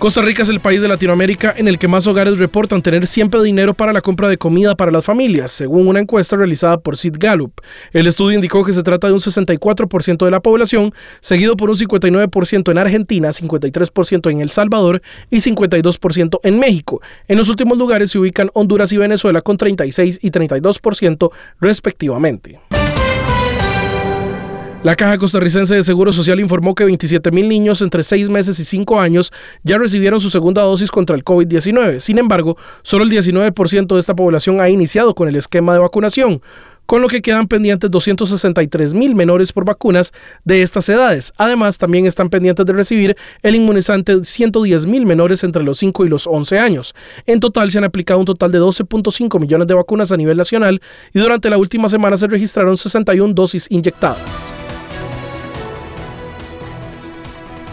Costa Rica es el país de Latinoamérica en el que más hogares reportan tener siempre dinero para la compra de comida para las familias, según una encuesta realizada por Sid Gallup. El estudio indicó que se trata de un 64% de la población, seguido por un 59% en Argentina, 53% en El Salvador y 52% en México. En los últimos lugares se ubican Honduras y Venezuela con 36 y 32% respectivamente. La Caja Costarricense de Seguro Social informó que 27 mil niños entre 6 meses y 5 años ya recibieron su segunda dosis contra el COVID-19. Sin embargo, solo el 19% de esta población ha iniciado con el esquema de vacunación, con lo que quedan pendientes 263 mil menores por vacunas de estas edades. Además, también están pendientes de recibir el inmunizante 110 mil menores entre los 5 y los 11 años. En total, se han aplicado un total de 12.5 millones de vacunas a nivel nacional y durante la última semana se registraron 61 dosis inyectadas.